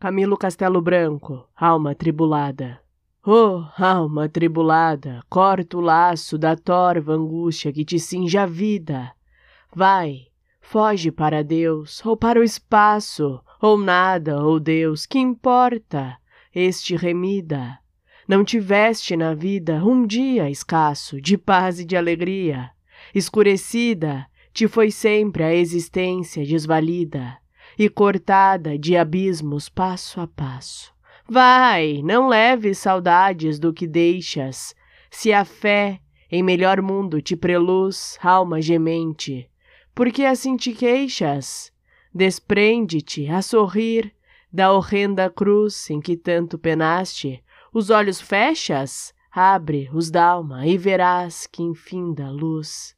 Camilo Castelo Branco, alma tribulada. Oh, alma tribulada, corta o laço da torva angústia que te cinge a vida. Vai, foge para Deus, ou para o espaço, ou nada, ou Deus, que importa? Este remida. Não tiveste na vida um dia escasso de paz e de alegria. Escurecida, te foi sempre a existência desvalida e cortada de abismos passo a passo. Vai, não leves saudades do que deixas, se a fé em melhor mundo te preluz, alma gemente, porque assim te queixas? Desprende-te a sorrir da horrenda cruz em que tanto penaste, os olhos fechas? Abre os d'alma e verás que infinda luz.